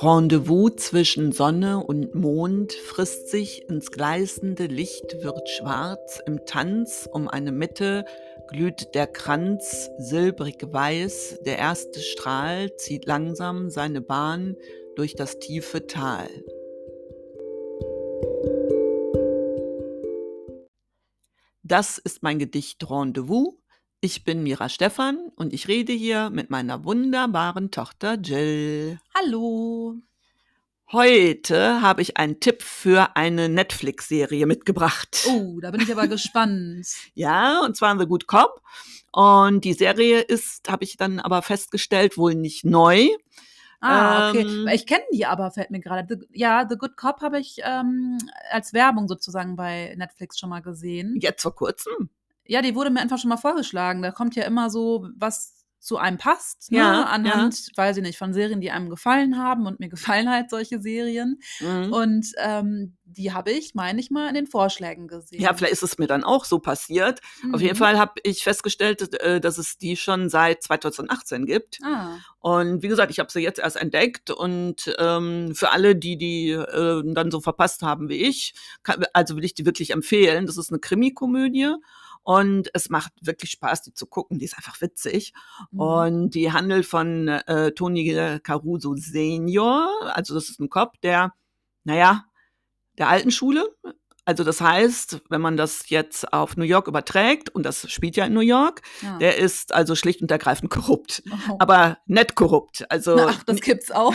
Rendezvous zwischen Sonne und Mond frisst sich ins gleißende Licht, wird schwarz, im Tanz um eine Mitte glüht der Kranz silbrig weiß, der erste Strahl zieht langsam seine Bahn durch das tiefe Tal. Das ist mein Gedicht Rendezvous. Ich bin Mira Stephan und ich rede hier mit meiner wunderbaren Tochter Jill. Hallo. Heute habe ich einen Tipp für eine Netflix-Serie mitgebracht. Oh, da bin ich aber gespannt. Ja, und zwar The Good Cop. Und die Serie ist, habe ich dann aber festgestellt, wohl nicht neu. Ah, okay. Ähm, ich kenne die aber, fällt mir gerade. Ja, The Good Cop habe ich ähm, als Werbung sozusagen bei Netflix schon mal gesehen. Jetzt vor kurzem. Ja, die wurde mir einfach schon mal vorgeschlagen. Da kommt ja immer so, was zu einem passt, ne? Ja, anhand, weiß ich nicht, von Serien, die einem gefallen haben und mir gefallen halt solche Serien. Mhm. Und ähm, die habe ich, meine ich mal, in den Vorschlägen gesehen. Ja, vielleicht ist es mir dann auch so passiert. Auf jeden Mhm. Fall habe ich festgestellt, äh, dass es die schon seit 2018 gibt. Ah, Und wie gesagt, ich habe sie jetzt erst entdeckt und ähm, für alle, die die äh, dann so verpasst haben wie ich, kann, also will ich die wirklich empfehlen. Das ist eine Krimikomödie und es macht wirklich Spaß, die zu gucken. Die ist einfach witzig mhm. und die handelt von äh, Tony Caruso Senior. Also das ist ein Cop, der, naja, der alten Schule. Also das heißt, wenn man das jetzt auf New York überträgt, und das spielt ja in New York, ja. der ist also schlicht und ergreifend korrupt Oh. aber nett korrupt. Also Ach, das gibt's auch.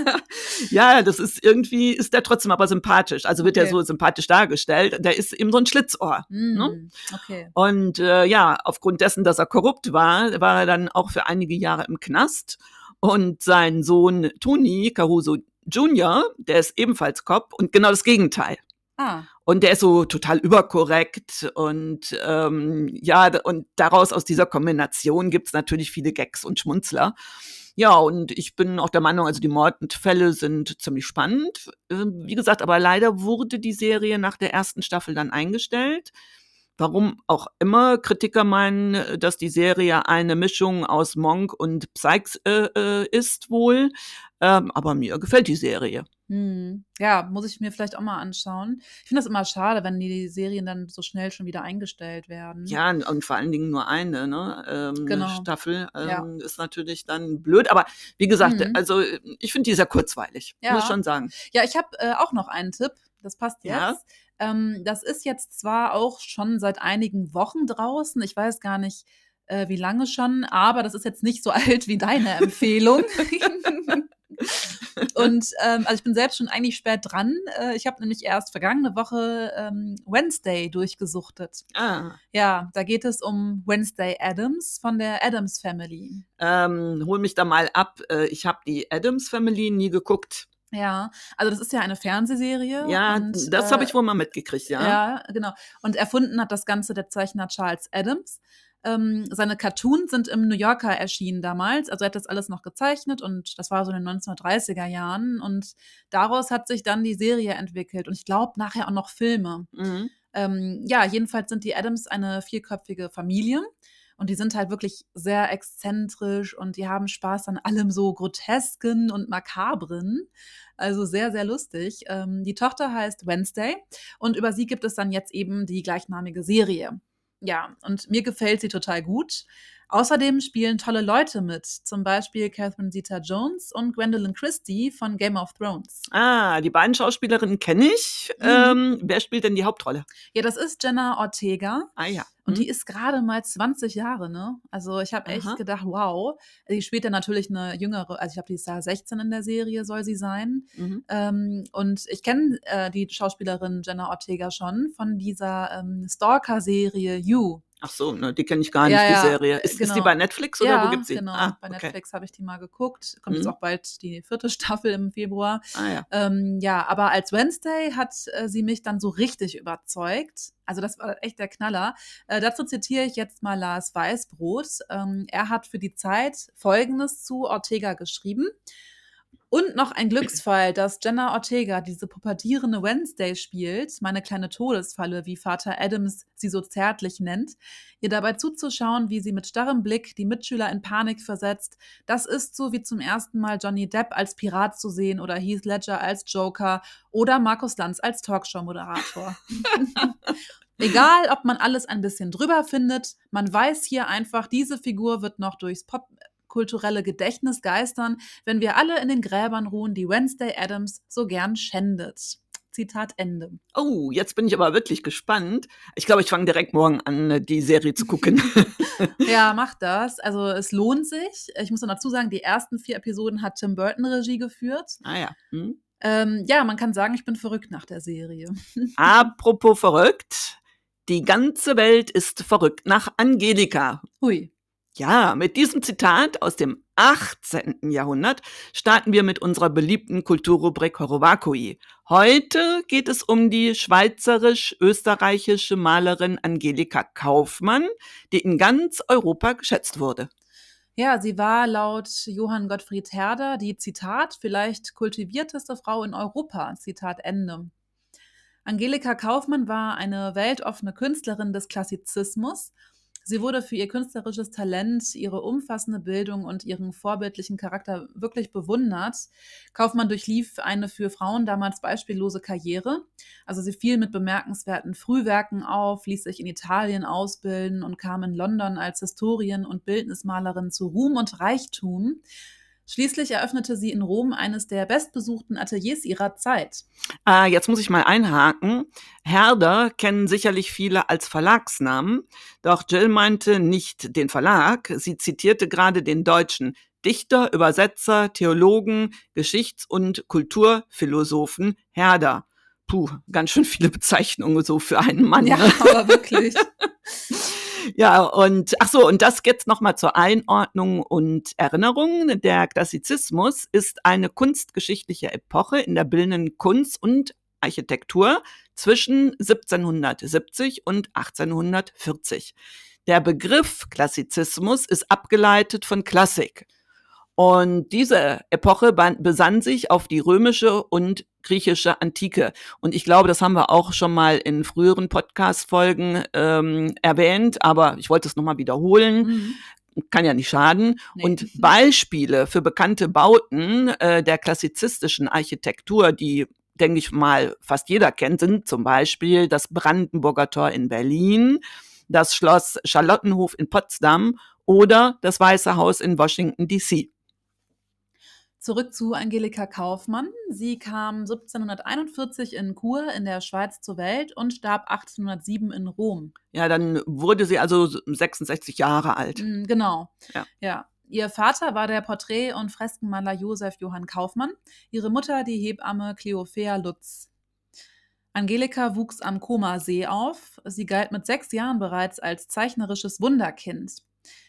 ja, das ist irgendwie ist der trotzdem aber sympathisch. Also wird er Okay. so sympathisch dargestellt. Der ist eben so ein Schlitzohr. Ne? Hm, Okay. Und äh, ja, aufgrund dessen, dass er korrupt war, war er dann auch für einige Jahre im Knast. Und sein Sohn Tony Caruso Jr., der ist ebenfalls Cop und genau das Gegenteil. Ah, Und der ist so total überkorrekt und ähm, ja, und daraus aus dieser Kombination gibt's natürlich viele Gags und Schmunzler. Ja, und ich bin auch der Meinung, also die Mordfälle sind ziemlich spannend. Ähm, Wie gesagt, aber leider wurde die Serie nach der ersten Staffel dann eingestellt. Warum auch immer Kritiker meinen, äh, dass die Serie eine Mischung aus Monk und Psych äh, äh, ist wohl. Ähm, aber mir gefällt die Serie. hm. ja, muss ich mir vielleicht auch mal anschauen. Ich finde das immer schade, wenn die Serien dann so schnell schon wieder eingestellt werden. Ja, und, und vor allen Dingen nur eine, ne? Ähm, Genau. Staffel ähm, Ja. ist natürlich dann blöd. Aber wie gesagt, Mhm. also ich finde die sehr kurzweilig, Ja. muss ich schon sagen. Ja, ich habe äh, auch noch einen Tipp. Das passt jetzt. Ja. Ähm, das ist jetzt zwar auch schon seit einigen Wochen draußen. Ich weiß gar nicht, äh, wie lange schon, aber das ist jetzt nicht so alt wie deine Empfehlung. Und ähm, also ich bin selbst schon eigentlich spät dran. Äh, ich habe nämlich erst vergangene Woche ähm, Wednesday durchgesuchtet. Ah, Ja, da geht es um Wednesday Adams von der Adams Family. ähm, hol mich da mal ab. Äh, ich habe die Adams Family nie geguckt. Ja, also das ist ja eine Fernsehserie. Ja, und, das äh, habe ich wohl mal mitgekriegt, ja. Ja, genau. Und erfunden hat das Ganze der Zeichner Charles Adams. Ähm, seine Cartoons sind im New Yorker erschienen damals. Also er hat das alles noch gezeichnet und das war so in den 1930er Jahren. Und daraus hat sich dann die Serie entwickelt. Und ich glaube nachher auch noch Filme. Mhm. Ähm, ja, jedenfalls sind die Adams eine vierköpfige Familie. Und die sind halt wirklich sehr exzentrisch und die haben Spaß an allem so Grotesken und Makabren. Also sehr, sehr lustig. Ähm, die Tochter heißt Wednesday und über sie gibt es dann jetzt eben die gleichnamige Serie. Ja, und mir gefällt sie total gut. Außerdem spielen tolle Leute mit, zum Beispiel Catherine Zeta-Jones und Gwendolyn Christie von Game of Thrones. Ah, die beiden Schauspielerinnen kenne ich. Mhm. Ähm, wer spielt denn die Hauptrolle? Ja, das ist Jenna Ortega. Ah ja. Und Mhm. die ist gerade mal 20 Jahre, ne? Also ich habe echt Aha. gedacht, wow. Die spielt ja natürlich eine jüngere, also ich glaube, die ist da 16 in der Serie, soll sie sein. Mhm. Ähm, und ich kenne äh, die Schauspielerin Jenna Ortega schon von dieser ähm, Stalker-Serie You. Ach so, ne, die kenne ich gar nicht, Ja, die Serie. Ist, ist die genau. bei Netflix oder ja, wo gibt's sie? genau. Ah, Bei okay. Netflix habe ich die mal geguckt. Kommt jetzt Mhm. auch bald die vierte Staffel im Februar. Ah ja. Ähm, ja, aber als Wednesday hat äh, sie mich dann so richtig überzeugt. Also das war echt der Knaller. Äh, dazu zitiere ich jetzt mal Lars Weißbrot. Ähm, er hat für die Zeit Folgendes zu Ortega geschrieben. Und noch ein Glücksfall, dass Jenna Ortega diese pubertierende Wednesday spielt, meine kleine Todesfalle, wie Vater Adams sie so zärtlich nennt. Ihr dabei zuzuschauen, wie sie mit starrem Blick die Mitschüler in Panik versetzt, das ist so wie zum ersten Mal Johnny Depp als Pirat zu sehen oder Heath Ledger als Joker oder Markus Lanz als Talkshow-Moderator. Egal, ob man alles ein bisschen drüber findet, man weiß hier einfach, diese Figur wird noch durchs Pop kulturelle Gedächtnis geistern, wenn wir alle in den Gräbern ruhen, die Wednesday Adams so gern schändet. Zitat Ende. Oh, jetzt bin ich aber wirklich gespannt. Ich glaube, ich fange direkt morgen an, die Serie zu gucken. ja, mach das. Also es lohnt sich. Ich muss noch dazu sagen, die ersten vier Episoden hat Tim Burton Regie geführt. Ah ja. Hm. Ähm, ja, man kann sagen, ich bin verrückt nach der Serie. Apropos verrückt. Die ganze Welt ist verrückt nach Angelika. Hui. Ja, mit diesem Zitat aus dem 18. Jahrhundert starten wir mit unserer beliebten Kulturrubrik Horovakui. Heute geht es um die schweizerisch-österreichische Malerin Angelika Kaufmann, die in ganz Europa geschätzt wurde. Ja, sie war laut Johann Gottfried Herder die Zitat vielleicht kultivierteste Frau in Europa. Zitat Ende. Angelika Kaufmann war eine weltoffene Künstlerin des Klassizismus Sie wurde für ihr künstlerisches Talent, ihre umfassende Bildung und ihren vorbildlichen Charakter wirklich bewundert. Kaufmann durchlief eine für Frauen damals beispiellose Karriere. Also sie fiel mit bemerkenswerten Frühwerken auf, ließ sich in Italien ausbilden und kam in London als Historien- und Bildnismalerin zu Ruhm und Reichtum. Schließlich eröffnete sie in Rom eines der bestbesuchten Ateliers ihrer Zeit. Äh, jetzt muss ich mal einhaken. Herder kennen sicherlich viele als Verlagsnamen, doch Jill meinte nicht den Verlag. Sie zitierte gerade den deutschen Dichter, Übersetzer, Theologen, Geschichts- und Kulturphilosophen Herder. Puh, ganz schön viele Bezeichnungen so für einen Mann. Ja, ne? aber wirklich. Ja, und ach so, und das jetzt nochmal zur Einordnung und Erinnerung. Der Klassizismus ist eine kunstgeschichtliche Epoche in der bildenden Kunst und Architektur zwischen 1770 und 1840. Der Begriff Klassizismus ist abgeleitet von Klassik. Und diese Epoche besann sich auf die römische und griechische Antike. Und ich glaube, das haben wir auch schon mal in früheren Podcast-Folgen ähm, erwähnt, aber ich wollte es nochmal wiederholen. Mhm kann ja nicht schaden. Nee. Und Beispiele für bekannte Bauten äh, der klassizistischen Architektur, die, denke ich mal, fast jeder kennt, sind zum Beispiel das Brandenburger Tor in Berlin, das Schloss Charlottenhof in Potsdam oder das Weiße Haus in Washington, D.C. Zurück zu Angelika Kaufmann. Sie kam 1741 in Chur in der Schweiz zur Welt und starb 1807 in Rom. Ja, dann wurde sie also 66 Jahre alt. Mm, genau. Ja. ja. Ihr Vater war der Porträt- und Freskenmaler Josef Johann Kaufmann, ihre Mutter die Hebamme Cleophea Lutz. Angelika wuchs am Koma See auf. Sie galt mit sechs Jahren bereits als zeichnerisches Wunderkind.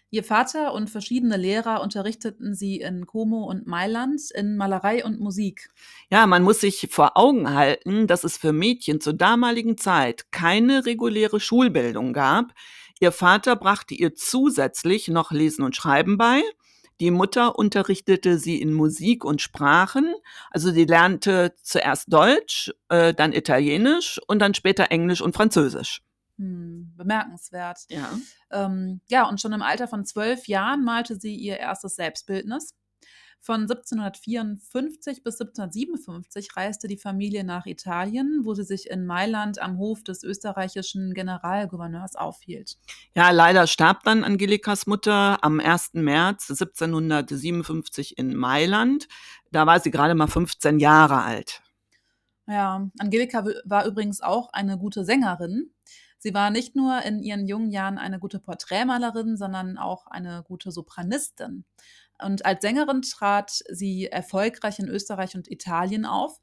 Ihr Vater und verschiedene Lehrer unterrichteten sie in Como und Mailand in Malerei und Musik. Ja, man muss sich vor Augen halten, dass es für Mädchen zur damaligen Zeit keine reguläre Schulbildung gab. Ihr Vater brachte ihr zusätzlich noch Lesen und Schreiben bei. Die Mutter unterrichtete sie in Musik und Sprachen. Also sie lernte zuerst Deutsch, äh, dann Italienisch und dann später Englisch und Französisch. Hm, bemerkenswert. Ja. Ähm, ja, und schon im Alter von zwölf Jahren malte sie ihr erstes Selbstbildnis. Von 1754 bis 1757 reiste die Familie nach Italien, wo sie sich in Mailand am Hof des österreichischen Generalgouverneurs aufhielt. Ja, leider starb dann Angelikas Mutter am 1. März 1757 in Mailand. Da war sie gerade mal 15 Jahre alt. Ja, Angelika war übrigens auch eine gute Sängerin. Sie war nicht nur in ihren jungen Jahren eine gute Porträtmalerin, sondern auch eine gute Sopranistin. Und als Sängerin trat sie erfolgreich in Österreich und Italien auf.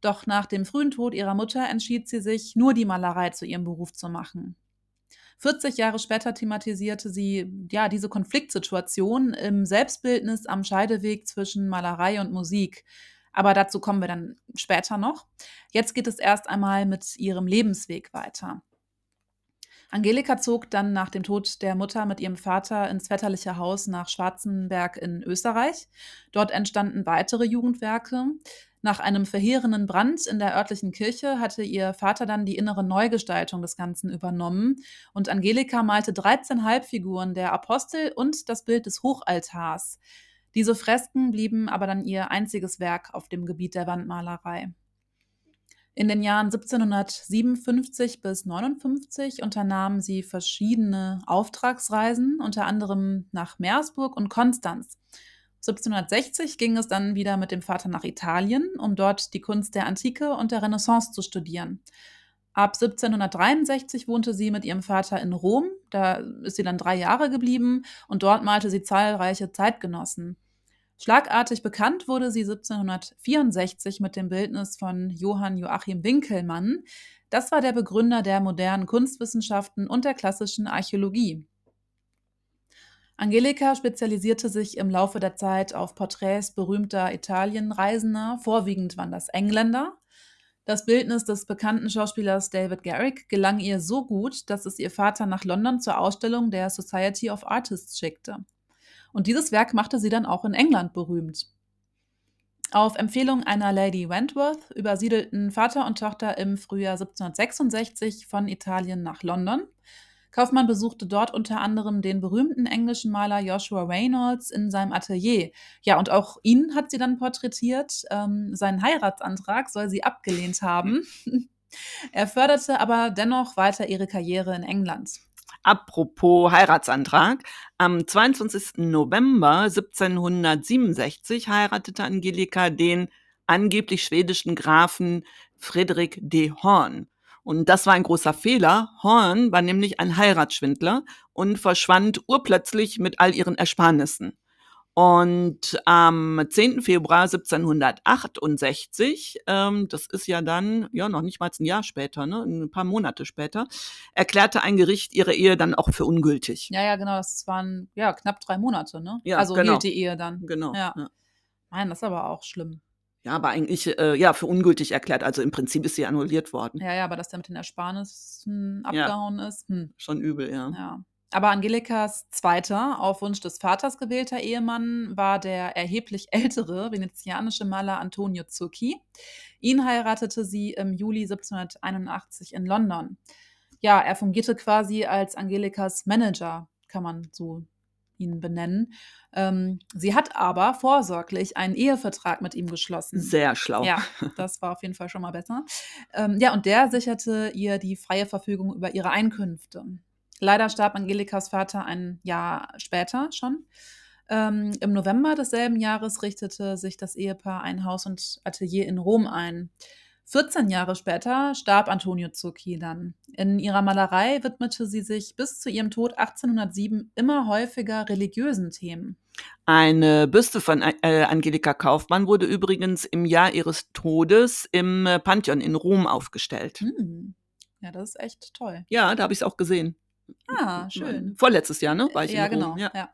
Doch nach dem frühen Tod ihrer Mutter entschied sie sich, nur die Malerei zu ihrem Beruf zu machen. 40 Jahre später thematisierte sie ja diese Konfliktsituation im Selbstbildnis am Scheideweg zwischen Malerei und Musik. Aber dazu kommen wir dann später noch. Jetzt geht es erst einmal mit ihrem Lebensweg weiter. Angelika zog dann nach dem Tod der Mutter mit ihrem Vater ins väterliche Haus nach Schwarzenberg in Österreich. Dort entstanden weitere Jugendwerke. Nach einem verheerenden Brand in der örtlichen Kirche hatte ihr Vater dann die innere Neugestaltung des Ganzen übernommen und Angelika malte 13 Halbfiguren der Apostel und das Bild des Hochaltars. Diese Fresken blieben aber dann ihr einziges Werk auf dem Gebiet der Wandmalerei. In den Jahren 1757 bis 59 unternahm sie verschiedene Auftragsreisen, unter anderem nach Meersburg und Konstanz. 1760 ging es dann wieder mit dem Vater nach Italien, um dort die Kunst der Antike und der Renaissance zu studieren. Ab 1763 wohnte sie mit ihrem Vater in Rom, da ist sie dann drei Jahre geblieben und dort malte sie zahlreiche Zeitgenossen. Schlagartig bekannt wurde sie 1764 mit dem Bildnis von Johann Joachim Winkelmann. Das war der Begründer der modernen Kunstwissenschaften und der klassischen Archäologie. Angelika spezialisierte sich im Laufe der Zeit auf Porträts berühmter Italienreisender, vorwiegend waren das Engländer. Das Bildnis des bekannten Schauspielers David Garrick gelang ihr so gut, dass es ihr Vater nach London zur Ausstellung der Society of Artists schickte. Und dieses Werk machte sie dann auch in England berühmt. Auf Empfehlung einer Lady Wentworth übersiedelten Vater und Tochter im Frühjahr 1766 von Italien nach London. Kaufmann besuchte dort unter anderem den berühmten englischen Maler Joshua Reynolds in seinem Atelier. Ja, und auch ihn hat sie dann porträtiert. Ähm, seinen Heiratsantrag soll sie abgelehnt haben. er förderte aber dennoch weiter ihre Karriere in England. Apropos Heiratsantrag. Am 22. November 1767 heiratete Angelika den angeblich schwedischen Grafen Friedrich de Horn. Und das war ein großer Fehler. Horn war nämlich ein Heiratsschwindler und verschwand urplötzlich mit all ihren Ersparnissen. Und am 10. Februar 1768, ähm, das ist ja dann, ja, noch nicht mal ein Jahr später, ne, ein paar Monate später, erklärte ein Gericht ihre Ehe dann auch für ungültig. Ja, ja, genau, das waren ja knapp drei Monate, ne? Ja, also genau. hielt die Ehe dann. Genau. Ja. ja. Nein, das ist aber auch schlimm. Ja, aber eigentlich, äh, ja, für ungültig erklärt. Also im Prinzip ist sie annulliert worden. Ja, ja, aber dass der mit den Ersparnissen Ja. abgehauen ist, hm. Schon übel, ja. Ja. Aber Angelikas zweiter, auf Wunsch des Vaters gewählter Ehemann war der erheblich ältere venezianische Maler Antonio Zucchi. Ihn heiratete sie im Juli 1781 in London. Ja, er fungierte quasi als Angelikas Manager, kann man so ihn benennen. Ähm, sie hat aber vorsorglich einen Ehevertrag mit ihm geschlossen. Sehr schlau. Ja, das war auf jeden Fall schon mal besser. Ähm, ja, und der sicherte ihr die freie Verfügung über ihre Einkünfte. Leider starb Angelikas Vater ein Jahr später schon. Ähm, Im November desselben Jahres richtete sich das Ehepaar ein Haus und Atelier in Rom ein. 14 Jahre später starb Antonio Zucchi dann. In ihrer Malerei widmete sie sich bis zu ihrem Tod 1807 immer häufiger religiösen Themen. Eine Büste von äh, Angelika Kaufmann wurde übrigens im Jahr ihres Todes im Pantheon in Rom aufgestellt. Hm. Ja, das ist echt toll. Ja, da habe ich es auch gesehen. Ah, schön. Vorletztes Jahr, ne? War ich ja, in Rom. genau. Ja, Ja.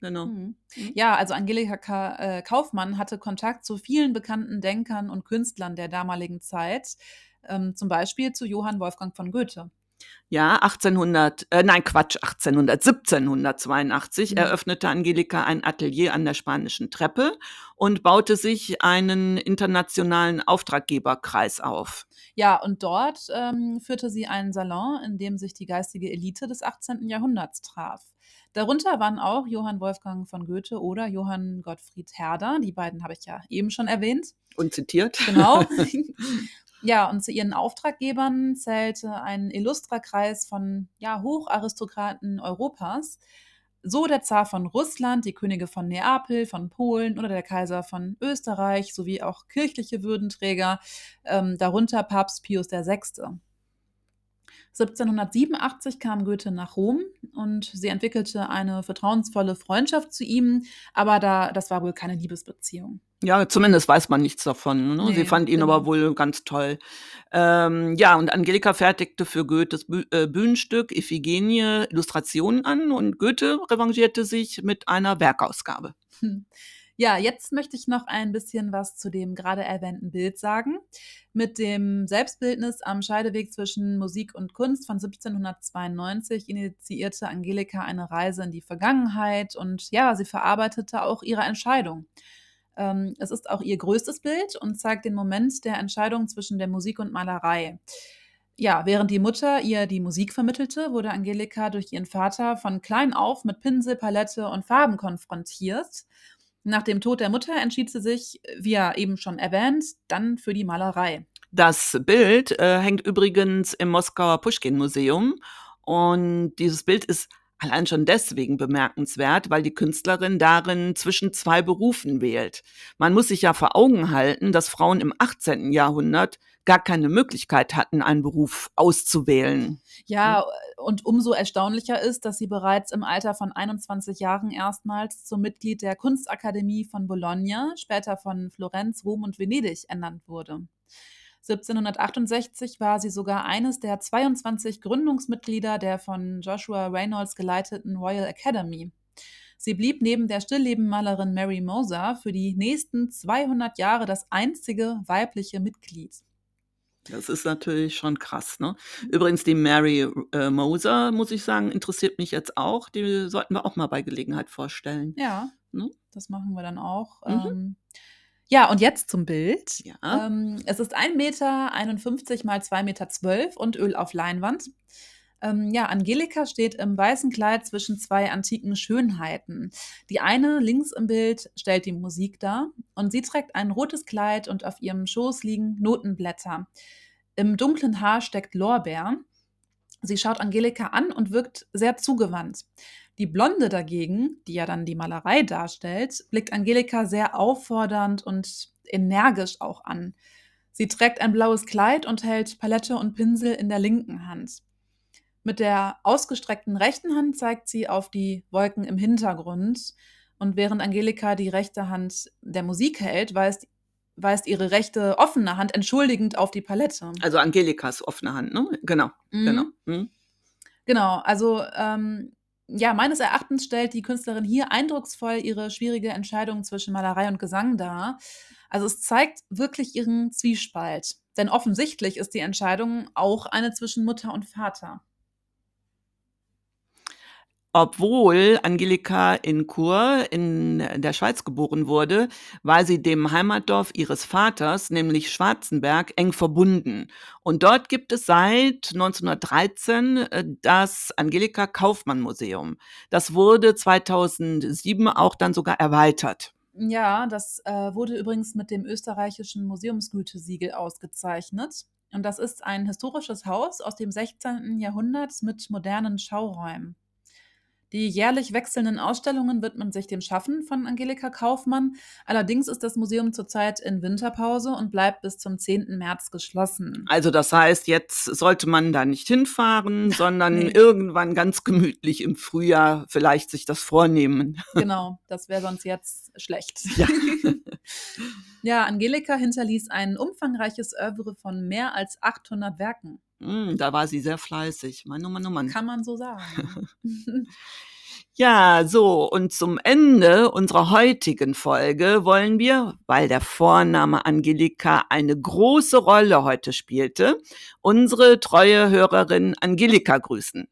genau. Mhm. Ja, also Angelika Ka äh, Kaufmann hatte Kontakt zu vielen bekannten Denkern und Künstlern der damaligen Zeit, ähm, zum Beispiel zu Johann Wolfgang von Goethe. Ja, 1800, äh, nein, Quatsch, 1800, 1782 Mhm. eröffnete Angelika ein Atelier an der Spanischen Treppe und baute sich einen internationalen Auftraggeberkreis auf. Ja, und dort ähm, führte sie einen Salon, in dem sich die geistige Elite des 18. Jahrhunderts traf. Darunter waren auch Johann Wolfgang von Goethe oder Johann Gottfried Herder. Die beiden habe ich ja eben schon erwähnt. Und zitiert. Genau. ja, und zu ihren Auftraggebern zählte ein illustrer Kreis von ja, Hocharistokraten Europas. So der Zar von Russland, die Könige von Neapel, von Polen oder der Kaiser von Österreich sowie auch kirchliche Würdenträger, ähm, darunter Papst Pius VI. 1787 kam Goethe nach Rom und sie entwickelte eine vertrauensvolle Freundschaft zu ihm, aber da, das war wohl keine Liebesbeziehung. Ja, zumindest weiß man nichts davon. Ne? Nee, Sie fand ihn genau. aber wohl ganz toll. Ähm, ja, und Angelika fertigte für Goethes Bü äh, Bühnenstück Iphigenie Illustrationen an und Goethe revanchierte sich mit einer Werkausgabe. Hm. Ja, jetzt möchte ich noch ein bisschen was zu dem gerade erwähnten Bild sagen. Mit dem Selbstbildnis am Scheideweg zwischen Musik und Kunst von 1792 initiierte Angelika eine Reise in die Vergangenheit und ja, sie verarbeitete auch ihre Entscheidung. Ähm, es ist auch ihr größtes Bild und zeigt den Moment der Entscheidung zwischen der Musik und Malerei. Ja, während die Mutter ihr die Musik vermittelte, wurde Angelika durch ihren Vater von klein auf mit Pinsel, Palette und Farben konfrontiert. Nach dem Tod der Mutter entschied sie sich, wie ja eben schon erwähnt, dann für die Malerei. Das Bild äh, hängt übrigens im Moskauer Pushkin-Museum und dieses Bild ist allein schon deswegen bemerkenswert, weil die Künstlerin darin zwischen zwei Berufen wählt. Man muss sich ja vor Augen halten, dass Frauen im 18. Jahrhundert gar keine Möglichkeit hatten, einen Beruf auszuwählen. Ja, und umso erstaunlicher ist, dass sie bereits im Alter von 21 Jahren erstmals zum Mitglied der Kunstakademie von Bologna, später von Florenz, Rom und Venedig ernannt wurde. 1768 war sie sogar eines der 22 Gründungsmitglieder der von Joshua Reynolds geleiteten Royal Academy. Sie blieb neben der Stilllebenmalerin Mary Moser für die nächsten 200 Jahre das einzige weibliche Mitglied. Das ist natürlich schon krass, ne? Übrigens, die Mary äh, Moser, muss ich sagen, interessiert mich jetzt auch. Die sollten wir auch mal bei Gelegenheit vorstellen. Ja, ne? das machen wir dann auch. Mhm. Ähm, ja, und jetzt zum Bild. Ja. Ähm, es ist 1,51 Meter mal 2,12 Meter zwölf und Öl auf Leinwand. Ähm, ja, Angelika steht im weißen Kleid zwischen zwei antiken Schönheiten. Die eine links im Bild stellt die Musik dar und sie trägt ein rotes Kleid und auf ihrem Schoß liegen Notenblätter. Im dunklen Haar steckt Lorbeer. Sie schaut Angelika an und wirkt sehr zugewandt. Die Blonde dagegen, die ja dann die Malerei darstellt, blickt Angelika sehr auffordernd und energisch auch an. Sie trägt ein blaues Kleid und hält Palette und Pinsel in der linken Hand. Mit der ausgestreckten rechten Hand zeigt sie auf die Wolken im Hintergrund. Und während Angelika die rechte Hand der Musik hält, weist, weist ihre rechte offene Hand entschuldigend auf die Palette. Also Angelikas offene Hand, ne? Genau, mhm. genau. Mhm. Genau, also ähm, ja, meines Erachtens stellt die Künstlerin hier eindrucksvoll ihre schwierige Entscheidung zwischen Malerei und Gesang dar. Also es zeigt wirklich ihren Zwiespalt. Denn offensichtlich ist die Entscheidung auch eine zwischen Mutter und Vater. Obwohl Angelika in Chur in der Schweiz geboren wurde, war sie dem Heimatdorf ihres Vaters, nämlich Schwarzenberg, eng verbunden. Und dort gibt es seit 1913 äh, das Angelika Kaufmann Museum. Das wurde 2007 auch dann sogar erweitert. Ja, das äh, wurde übrigens mit dem österreichischen Museumsgütesiegel ausgezeichnet. Und das ist ein historisches Haus aus dem 16. Jahrhundert mit modernen Schauräumen. Die jährlich wechselnden Ausstellungen widmen sich dem Schaffen von Angelika Kaufmann. Allerdings ist das Museum zurzeit in Winterpause und bleibt bis zum 10. März geschlossen. Also das heißt, jetzt sollte man da nicht hinfahren, sondern nee. irgendwann ganz gemütlich im Frühjahr vielleicht sich das vornehmen. Genau, das wäre sonst jetzt schlecht. Ja. ja, Angelika hinterließ ein umfangreiches Oeuvre von mehr als 800 Werken. Mm, da war sie sehr fleißig. Mann, oh Mann, oh Mann. Kann man so sagen. ja, so, und zum Ende unserer heutigen Folge wollen wir, weil der Vorname Angelika eine große Rolle heute spielte, unsere treue Hörerin Angelika grüßen.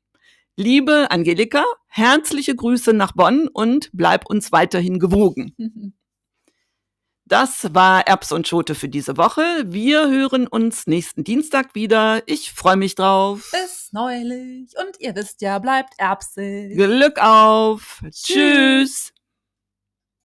Liebe Angelika, herzliche Grüße nach Bonn und bleib uns weiterhin gewogen. Das war Erbs und Schote für diese Woche. Wir hören uns nächsten Dienstag wieder. Ich freue mich drauf. Bis neulich. Und ihr wisst ja, bleibt erbsig. Glück auf. Tschüss. Tschüss.